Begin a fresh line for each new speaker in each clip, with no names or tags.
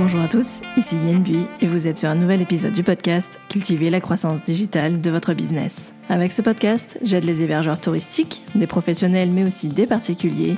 Bonjour à tous, ici Yen Bui et vous êtes sur un nouvel épisode du podcast Cultiver la croissance digitale de votre business. Avec ce podcast, j'aide les hébergeurs touristiques, des professionnels mais aussi des particuliers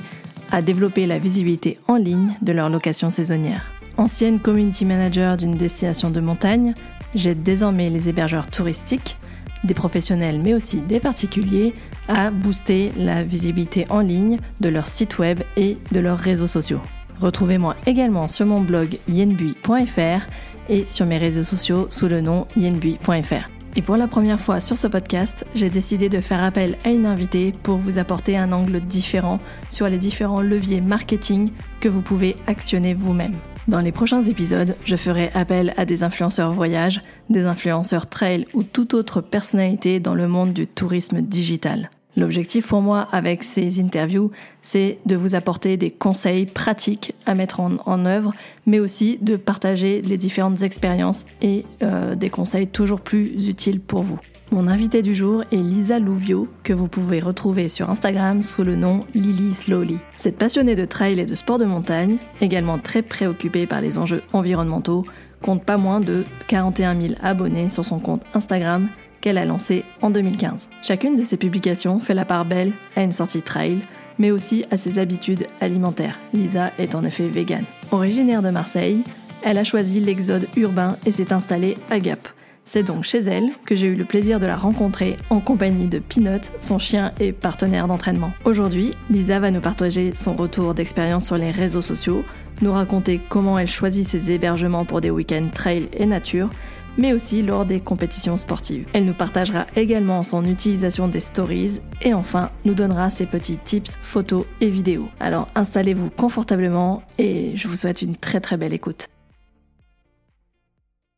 à développer la visibilité en ligne de leur location saisonnière. Ancienne community manager d'une destination de montagne, j'aide désormais les hébergeurs touristiques, des professionnels mais aussi des particuliers à booster la visibilité en ligne de leur site web et de leurs réseaux sociaux. Retrouvez-moi également sur mon blog yenbui.fr et sur mes réseaux sociaux sous le nom yenbui.fr. Et pour la première fois sur ce podcast, j'ai décidé de faire appel à une invitée pour vous apporter un angle différent sur les différents leviers marketing que vous pouvez actionner vous-même. Dans les prochains épisodes, je ferai appel à des influenceurs voyage, des influenceurs trail ou toute autre personnalité dans le monde du tourisme digital. L'objectif pour moi avec ces interviews, c'est de vous apporter des conseils pratiques à mettre en, œuvre, mais aussi de partager les différentes expériences et euh, des conseils toujours plus utiles pour vous. Mon invité du jour est Lisa Louvio, que vous pouvez retrouver sur Instagram sous le nom Lily Slowly. Cette passionnée de trail et de sport de montagne, également très préoccupée par les enjeux environnementaux, compte pas moins de 41 000 abonnés sur son compte Instagram qu'elle a lancé en 2015. Chacune de ses publications fait la part belle à une sortie trail, mais aussi à ses habitudes alimentaires. Lisa est en effet végane. Originaire de Marseille, elle a choisi l'exode urbain et s'est installée à Gap. C'est donc chez elle que j'ai eu le plaisir de la rencontrer en compagnie de Peanut, son chien et partenaire d'entraînement. Aujourd'hui, Lisa va nous partager son retour d'expérience sur les réseaux sociaux, nous raconter comment elle choisit ses hébergements pour des week-ends trail et nature, mais aussi lors des compétitions sportives. Elle nous partagera également son utilisation des stories et enfin nous donnera ses petits tips photos et vidéos. Alors installez-vous confortablement et je vous souhaite une très très belle écoute.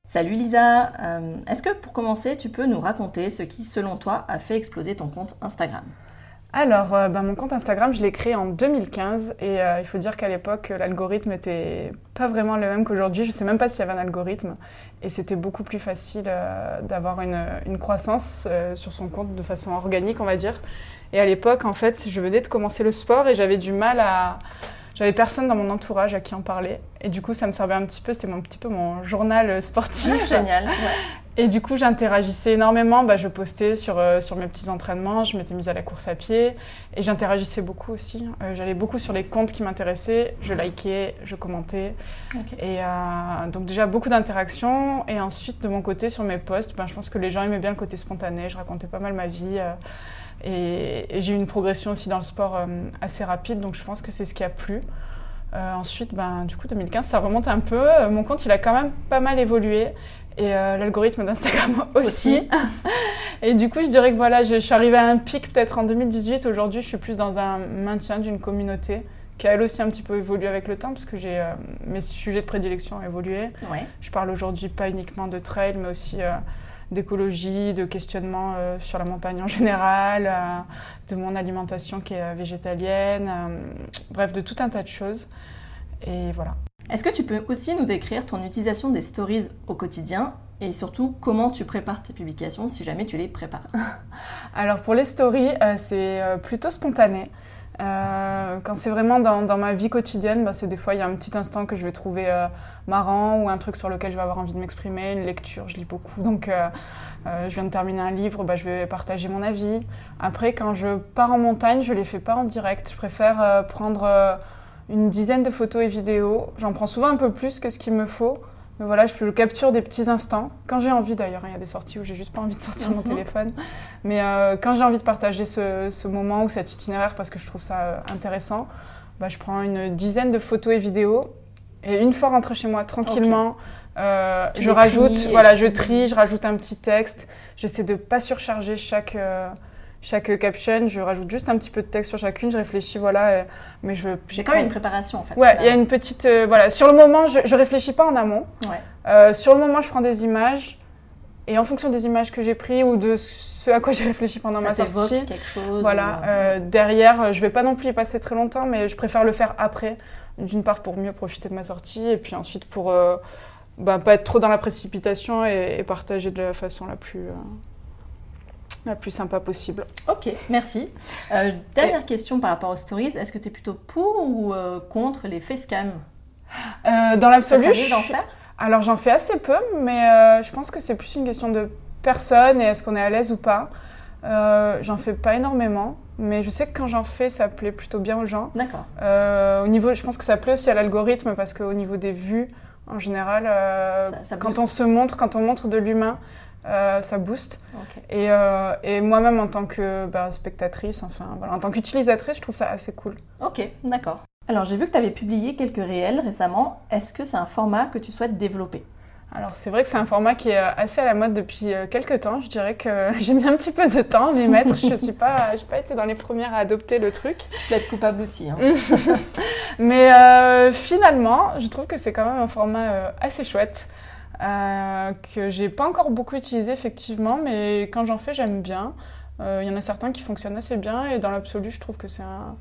Salut Lisa, euh, est-ce que pour commencer tu peux nous raconter ce qui selon toi a fait exploser ton compte Instagram?
Alors, euh, ben, mon compte Instagram, je l'ai créé en 2015 et euh, il faut dire qu'à l'époque, l'algorithme n'était pas vraiment le même qu'aujourd'hui. Je ne sais même pas s'il y avait un algorithme et c'était beaucoup plus facile euh, d'avoir une, une, croissance sur son compte de façon organique, on va dire. Et à l'époque, en fait, je venais de commencer le sport et j'avais du mal à... J'avais personne dans mon entourage à qui en parler. Et du coup, ça me servait un petit peu, c'était un petit peu mon journal sportif.
Génial.
Et du coup, j'interagissais énormément. Bah, je postais sur, euh, sur mes petits entraînements, je m'étais mise à la course à pied et j'interagissais beaucoup aussi. Euh, j'allais beaucoup sur les comptes qui m'intéressaient, je likais, je commentais. Et euh, donc, déjà beaucoup d'interactions. Et ensuite, de mon côté, sur mes posts, ben, je pense que les gens aimaient bien le côté spontané. Je racontais pas mal ma vie. et, j'ai eu une progression aussi dans le sport assez rapide. Donc, je pense que c'est ce qui a plu. ensuite, ben, du coup, 2015, ça remonte un peu. Mon compte, il a quand même pas mal évolué et euh, l'algorithme d'Instagram aussi. et du coup, je dirais que voilà, je, suis arrivée à un pic peut-être en 2018. Aujourd'hui, je suis plus dans un maintien d'une communauté qui a elle aussi un petit peu évolué avec le temps parce que j'ai euh, mes sujets de prédilection ont évolué. Je parle aujourd'hui pas uniquement de trail, mais aussi euh, d'écologie, de questionnement sur la montagne en général, de mon alimentation qui est végétalienne, bref, de tout un tas de choses. Et voilà.
Est-ce que tu peux aussi nous décrire ton utilisation des stories au quotidien et surtout comment tu prépares tes publications si jamais tu les prépares?
Alors pour les stories, euh, c'est euh, plutôt spontané. Euh, quand c'est vraiment dans, ma vie quotidienne, bah, c'est des fois il y a un petit instant que je vais trouver marrant ou un truc sur lequel je vais avoir envie de m'exprimer, une lecture, je lis beaucoup, donc je viens de terminer un livre, bah, je vais partager mon avis. Après, quand je pars en montagne, je les fais pas en direct, je préfère prendre une dizaine de photos et vidéos. J'en prends souvent un peu plus que ce qu'il me faut. Mais voilà, je capture des petits instants. Quand j'ai envie d'ailleurs, hein, il y a des sorties où j'ai juste pas envie de sortir mon mhm. téléphone. Mais euh, quand j'ai envie de partager ce, moment ou cet itinéraire parce que je trouve ça euh, intéressant, bah, je prends une dizaine de photos et vidéos. Et une fois rentrée chez moi tranquillement, euh, je rajoute, voilà, je trie, je rajoute un petit texte. J'essaie de pas surcharger chaque chaque caption, je rajoute juste un petit peu de texte sur chacune, je réfléchis, voilà, euh, mais je...
J'ai quand même une préparation en fait.
Ouais, il y a une petite... Euh, voilà, sur le moment, je, je réfléchis pas en amont. Ouais. Euh, sur le moment, je prends des images, et en fonction des images que j'ai prises ou de ce à quoi j'ai réfléchi pendant ma sortie,
quelque chose.
Voilà, euh, derrière, je vais pas non plus y passer très longtemps, mais je préfère le faire après, d'une part pour mieux profiter de ma sortie, et puis ensuite pour bah, pas être trop dans la précipitation et, et, partager de la façon la plus la plus sympa possible.
Ok, merci. Euh, dernière question par rapport aux stories. Est-ce que tu es plutôt pour ou euh, contre les facecam
Euh, dans l'absolu, je alors j'en fais assez peu, mais je pense que c'est plus une question de personne et est-ce qu'on est à l'aise ou pas. J'en fais pas énormément, mais je sais que quand j'en fais, ça plaît plutôt bien aux gens.
D'accord.
Au niveau, je pense que ça plaît aussi à l'algorithme parce qu'au niveau des vues, en général,
Ça- ça
quand on se montre, quand on montre de l'humain, euh, ça booste. Et, euh, et moi-même en tant que bah, spectatrice, enfin voilà, en tant qu'utilisatrice, je trouve ça assez cool.
Ok, d'accord. Alors j'ai vu que tu avais publié quelques réels récemment. Est-ce que c'est un format que tu souhaites développer?
Alors c'est vrai que c'est un format qui est euh, assez à la mode depuis quelques temps. Je dirais que j'ai mis un petit peu de temps à m'y mettre. Je suis pas, j'ai pas été dans les premières à adopter le truc.
Je peux être coupable aussi. hein.
Mais euh, finalement, je trouve que c'est quand même un format assez chouette. Euh, que j'ai pas encore beaucoup utilisé effectivement, mais quand j'en fais, j'aime bien. Euh, Il y en a certains qui fonctionnent assez bien et dans l'absolu, je trouve que c'est un,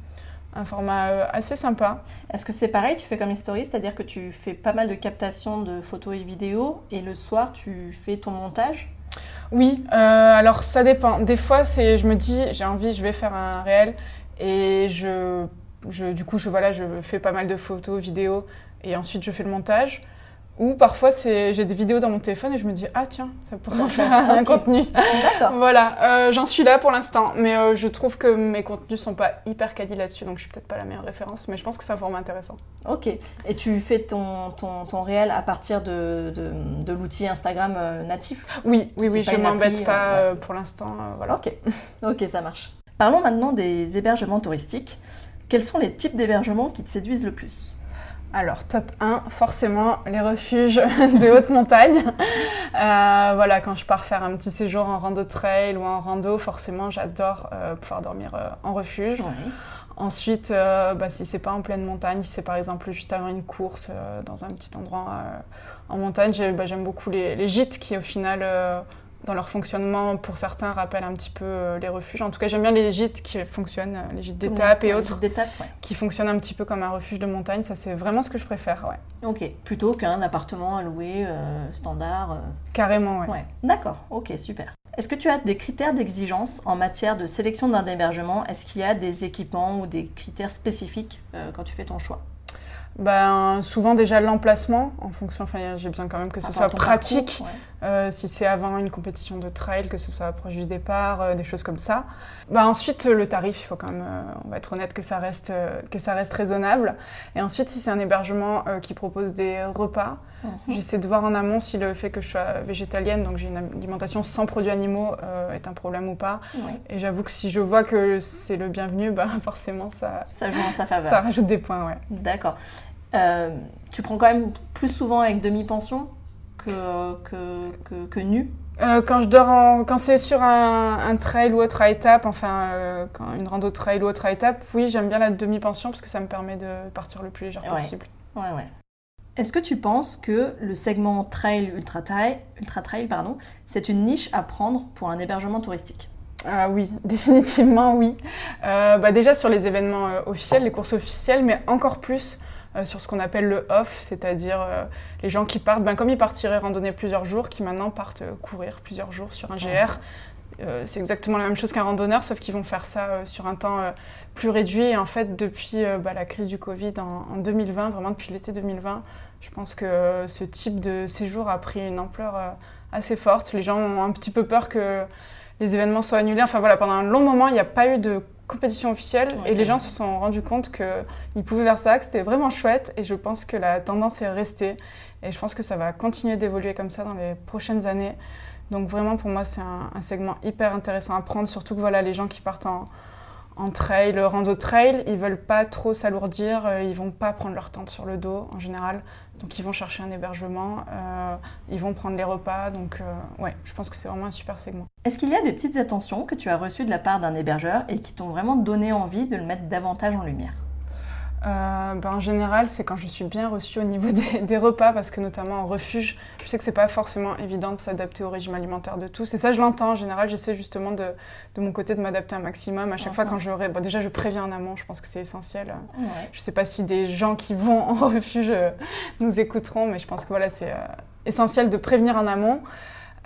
un format euh, assez sympa.
Est-ce que c'est pareil Tu fais comme History, c'est-à-dire que tu fais pas mal de captations de photos et vidéos et le soir tu fais ton montage?
Oui, euh, alors ça dépend. Des fois, c'est, je me dis, j'ai envie, je vais faire un réel et je, je, du coup, je, voilà, je fais pas mal de photos, vidéos et ensuite je fais le montage. Ou parfois, j'ai des vidéos dans mon téléphone et je me dis, ah tiens, ça pourrait en faire
ça-
un contenu.
D'accord.
Voilà, euh, j'en suis là pour l'instant, mais euh, je trouve que mes contenus sont pas hyper quali là-dessus, donc je suis peut-être pas la meilleure référence, mais je pense que c'est un format intéressant.
Ok. Et tu fais ton, ton, ton réel à partir de, de, de l'outil Instagram euh, natif?
Oui, oui, oui, je m'embête pas
ouais.
pour l'instant, voilà.
Ok. Ok, ça marche. Parlons maintenant des hébergements touristiques. Quels sont les types d'hébergements qui te séduisent le plus?
Alors, top 1, forcément, les refuges de haute montagne. Euh, voilà, quand je pars faire un petit séjour en rando trail ou en rando, forcément, j'adore euh, pouvoir dormir euh, en refuge. Ensuite, bah, si c'est pas en pleine montagne, si c'est par exemple juste avant une course dans un petit endroit en montagne, bah, j'aime beaucoup les, les gîtes qui, au final, dans leur fonctionnement, pour certains, rappellent un petit peu euh, les refuges. En tout cas, j'aime bien les gîtes qui fonctionnent, euh, les gîtes d'étape et autres,
D'étape, ouais.
qui fonctionnent un petit peu comme un refuge de montagne. Ça, c'est vraiment ce que je préfère, ouais.
Ok. Plutôt qu'un appartement à louer euh, standard. euh,
Carrément, ouais.
Ouais, d'accord, ok, super. Est-ce que tu as des critères d'exigence en matière de sélection d'un hébergement? Est-ce qu'il y a des équipements ou des critères spécifiques euh, quand tu fais ton choix?
Ben, souvent déjà l'emplacement, en fonction, enfin j'ai besoin quand même que ce
Par
soit pratique,
parcours, ouais.
Euh, si c'est avant une compétition de trail, que ce soit proche du départ, euh, des choses comme ça. Ben, ensuite le tarif, il faut quand même, euh, on va être honnête que ça reste, que ça reste raisonnable. Et ensuite si c'est un hébergement qui propose des repas,
Mhm.
j'essaie de voir en amont si le fait que je sois végétalienne, donc j'ai une alimentation sans produits animaux, est un problème ou pas. Et j'avoue que si je vois que c'est le bienvenu, ben, forcément ça,
Ça joue en sa faveur.
ça rajoute des points, ouais.
D'accord. Tu prends quand même plus souvent avec demi-pension? Que, que, que, que nu
Euh, quand je dors en... quand c'est sur un, un trail ou autre à étape, enfin euh, quand une rando trail ou autre à étape, oui j'aime bien la demi-pension parce que ça me permet de partir le plus légère
Ouais.
possible.
Ouais, ouais. Est-ce que tu penses que le segment trail ultra trail, ultra trail pardon, c'est une niche à prendre pour un hébergement touristique?
Ah oui, définitivement oui. Euh, bah, déjà sur les événements officiels, les courses officielles, mais encore plus euh, sur ce qu'on appelle le off, c'est-à-dire euh, les gens qui partent, ben, comme ils partiraient randonner plusieurs jours, qui maintenant partent euh, courir plusieurs jours sur un GR. Euh, c'est exactement la même chose qu'un randonneur, sauf qu'ils vont faire ça euh, sur un temps euh, plus réduit. Et en fait, depuis bah, la crise du Covid en, en 2020, vraiment depuis l'été 2020, je pense que ce type de séjour a pris une ampleur assez forte. Les gens ont un petit peu peur que les événements soient annulés. Enfin voilà, pendant un long moment, il n'y a pas eu de compétition officielle
Ouais,
et les gens se sont rendus compte qu'ils pouvaient faire ça, que c'était vraiment chouette et je pense que la tendance est restée. Et je pense que ça va continuer d'évoluer comme ça dans les prochaines années. Donc vraiment pour moi c'est un, un segment hyper intéressant à prendre, surtout que voilà les gens qui partent en, en trail, rando trail, ils veulent pas trop s'alourdir, euh, ils vont pas prendre leur tente sur le dos en général, donc ils vont chercher un hébergement, euh, ils vont prendre les repas, donc euh, ouais, je pense que c'est vraiment un super segment.
Est-ce qu'il y a des petites attentions que tu as reçues de la part d'un hébergeur et qui t'ont vraiment donné envie de le mettre davantage en lumière?
Euh, ben, en général, c'est quand je suis bien reçue au niveau des, des repas, parce que notamment en refuge, je sais que c'est pas forcément évident de s'adapter au régime alimentaire de tous. Et ça, je l'entends. En général, j'essaie justement de, de mon côté de m'adapter un maximum. À chaque fois, quand j'aurai. Bon, déjà, je préviens en amont, je pense que c'est essentiel.
Ouais.
Je sais pas si des gens qui vont en refuge euh, nous écouteront, mais je pense que voilà, c'est euh, essentiel de prévenir en amont.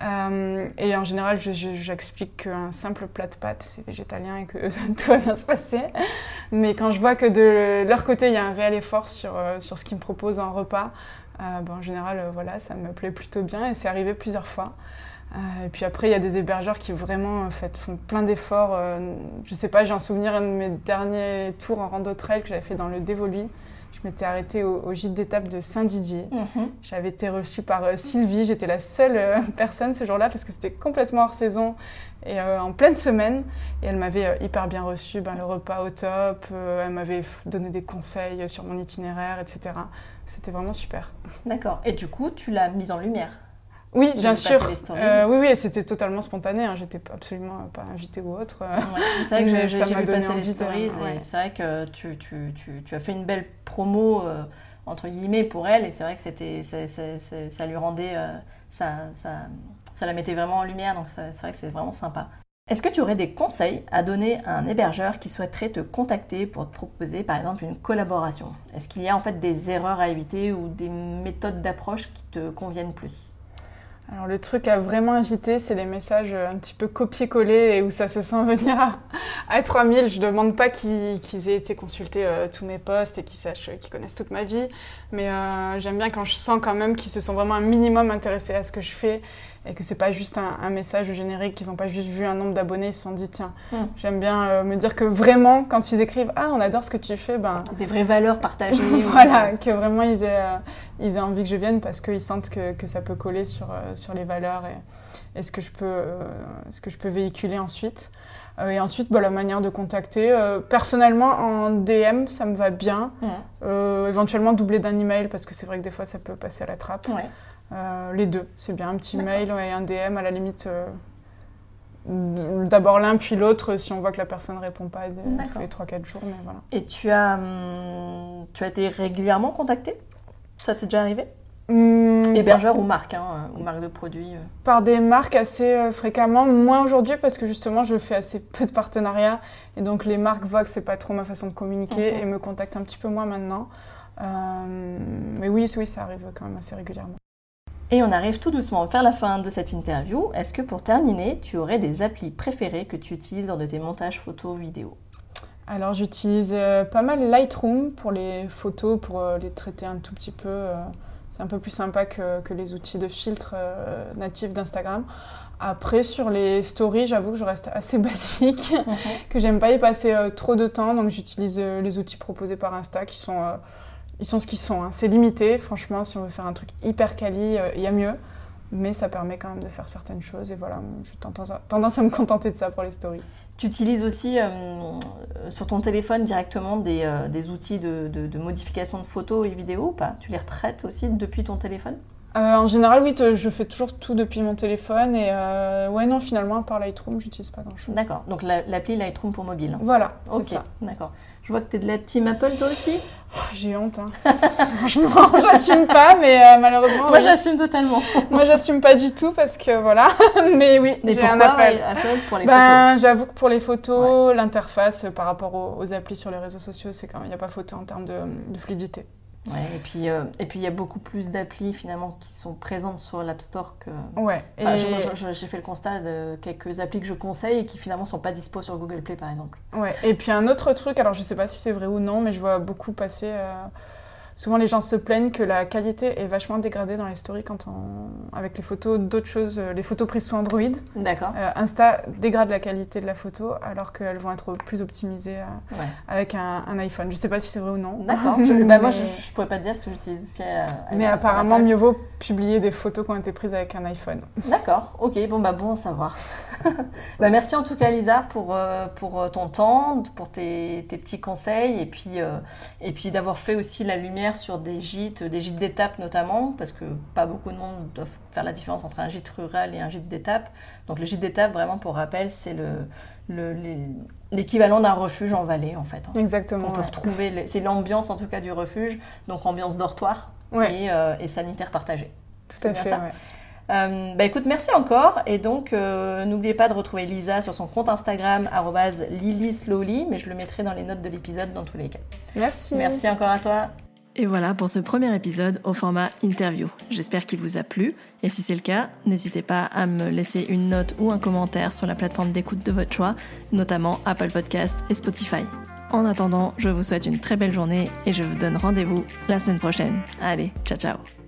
Euh, et en général, j'explique qu'un simple plat de pâtes, c'est végétalien et que tout va bien se passer. Mais quand je vois que de leur côté, il y a un réel effort sur, euh, sur ce qu'ils me proposent en repas, euh, ben, en général, voilà, ça me plaît plutôt bien et c'est arrivé plusieurs fois. et puis après, il y a des hébergeurs qui vraiment en fait, font plein d'efforts. je sais pas, j'ai un souvenir de mes derniers tours en rando trail que j'avais fait dans le Dévoluy je m'étais arrêtée au, gîte d'étape de Saint-Didier. Mhm. J'avais été reçue par euh, Sylvie. J'étais la seule euh, personne ce jour-là parce que c'était complètement hors saison et euh, en pleine semaine. Et elle m'avait hyper bien reçue, ben, le repas au top. elle m'avait donné des conseils sur mon itinéraire, etc. C'était vraiment super.
D'accord. Et du coup, tu l'as mise en lumière?
Oui, bien sûr. Euh, oui, oui, c'était totalement spontané. Hein. J'étais absolument pas invitée ou autre.
c'est vrai que j'ai vu passer les stories et c'est vrai que tu, tu, tu, tu, as fait une belle promo euh, entre guillemets pour elle et c'est vrai que c'était ça lui rendait euh, ça, ça, ça, la mettait vraiment en lumière donc c'est vrai que c'est vraiment sympa. Est-ce que tu aurais des conseils à donner à un hébergeur qui souhaiterait te contacter pour te proposer par exemple une collaboration? Est-ce qu'il y a en fait des erreurs à éviter ou des méthodes d'approche qui te conviennent plus?
Alors le truc à vraiment éviter, c'est les messages un petit peu copier-coller et où ça se sent venir à, à 3000. Je demande pas qu'ils aient été consultés euh, tous mes posts et qu'ils sachent, qu'ils connaissent toute ma vie, mais euh, j'aime bien quand je sens quand même qu'ils se sont vraiment un minimum intéressés à ce que je fais et que c'est pas juste un, message générique, qu'ils n'ont pas juste vu un nombre d'abonnés, ils se sont dit tiens, hmm. j'aime bien euh, me dire que vraiment quand ils écrivent ah on adore ce que tu fais, ben
des vraies valeurs partagées,
voilà, que vraiment ils aient, euh, ils aient envie que je vienne parce qu'ils sentent que, que, ça peut coller sur, euh, sur les valeurs et, et ce que je peux ce que je peux véhiculer ensuite. et ensuite, bah, la manière de contacter. personnellement, en DM, ça me va bien. Hmm. éventuellement, doubler d'un email, parce que c'est vrai que des fois, ça peut passer à la trappe. Ouais. Euh, les deux, c'est bien. Un petit mail et un DM à la limite. Euh, d'abord l'un puis l'autre si on voit que la personne ne répond pas tous les 3-4 jours. Mais voilà.
Et tu as, hum, tu as été régulièrement contacté Ça t'est déjà arrivé?
Hum,
Hébergeur ou marque, hein, ou marque de produits euh?
Par des marques assez fréquemment, moins aujourd'hui parce que justement je fais assez peu de partenariats et donc les marques voient que c'est pas trop ma façon de communiquer mhm. et me contactent un petit peu moins maintenant. mais oui, oui, ça arrive quand même assez régulièrement.
Et on arrive tout doucement à faire la fin de cette interview. Est-ce que pour terminer, tu aurais des applis préférées que tu utilises lors de tes montages photos, vidéos
Alors j'utilise euh, pas mal Lightroom pour les photos, pour euh, les traiter un tout petit peu. Euh, c'est un peu plus sympa que, les outils de filtre natifs d'Instagram. Après, sur les stories, j'avoue que je reste assez basique, mhm. que j'aime pas y passer trop de temps, donc j'utilise les outils proposés par Insta qui sont ils sont ce qu'ils sont. Hein. C'est limité, franchement, si on veut faire un truc hyper quali, euh, il y a mieux. Mais ça permet quand même de faire certaines choses. Et voilà, j'ai tendance à me contenter de ça pour les stories.
Tu utilises aussi euh, sur ton téléphone directement des, euh, des outils de, de, modification de photos et vidéos ou pas? Tu les retraites aussi depuis ton téléphone?
En général, oui, je fais toujours tout depuis mon téléphone. Et ouais, non, finalement, à part Lightroom, j'utilise pas grand-chose.
D'accord, donc l'appli Lightroom pour mobile.
Voilà, c'est ça.
D'accord. Je vois que tu es de la team Apple toi aussi
oh, J'ai honte. Hein. Franchement, j'assume pas, mais euh, malheureusement.
Moi, j'assume totalement.
Moi, j'assume pas du tout parce que voilà. mais oui,
j'ai un Apple. Apple pour les
ben, photos J'avoue que pour les photos, l'interface euh, par rapport aux, applis sur les réseaux sociaux, c'est quand il n'y a pas photo en termes de fluidité.
Ouais, et puis euh, et puis il y a beaucoup plus d'applis finalement qui sont présentes sur l'App Store que.
Ouais.
J'ai fait le constat de quelques applis que je conseille et qui finalement sont pas dispo sur Google Play par exemple.
Ouais. Et puis un autre truc, alors je sais pas si c'est vrai ou non, mais je vois beaucoup passer. Euh, Souvent, les gens se plaignent que la qualité est vachement dégradée dans les stories quand on... avec les photos d'autres choses, euh, les photos prises sous Android.
D'accord.
Euh, Insta dégrade la qualité de la photo alors qu'elles vont être plus optimisées euh, avec un, iPhone. Je sais pas si c'est vrai ou non.
D'accord. bah, moi, je, ne pourrais pas te dire parce que j'utilise aussi.
Mais apparemment, mieux vaut publier des photos qui ont été prises avec un iPhone.
D'accord. Ok. Bon bah bon à savoir. bah, merci en tout cas, Lisa, pour pour ton temps, pour tes, tes petits conseils et puis et puis d'avoir fait aussi la lumière sur des gîtes, des gîtes d'étape notamment, parce que pas beaucoup de monde doivent faire la différence entre un gîte rural et un gîte d'étape. Donc le gîte d'étape, vraiment pour rappel, c'est le, l'équivalent d'un refuge en vallée en fait.
Hein. Exactement.
On peut retrouver, c'est l'ambiance en tout cas du refuge, donc ambiance dortoir et, euh, et, sanitaire partagé.
Tout à fait.
Euh, bah écoute, merci encore. Et donc, euh, n'oubliez pas de retrouver Lisa sur son compte Instagram, lilyslowly, mais je le mettrai dans les notes de l'épisode dans tous les cas.
Merci.
Merci encore à toi. Et voilà pour ce premier épisode au format interview. J'espère qu'il vous a plu et si c'est le cas, n'hésitez pas à me laisser une note ou un commentaire sur la plateforme d'écoute de votre choix, notamment Apple Podcast et Spotify. En attendant, je vous souhaite une très belle journée et je vous donne rendez-vous la semaine prochaine. Allez, ciao ciao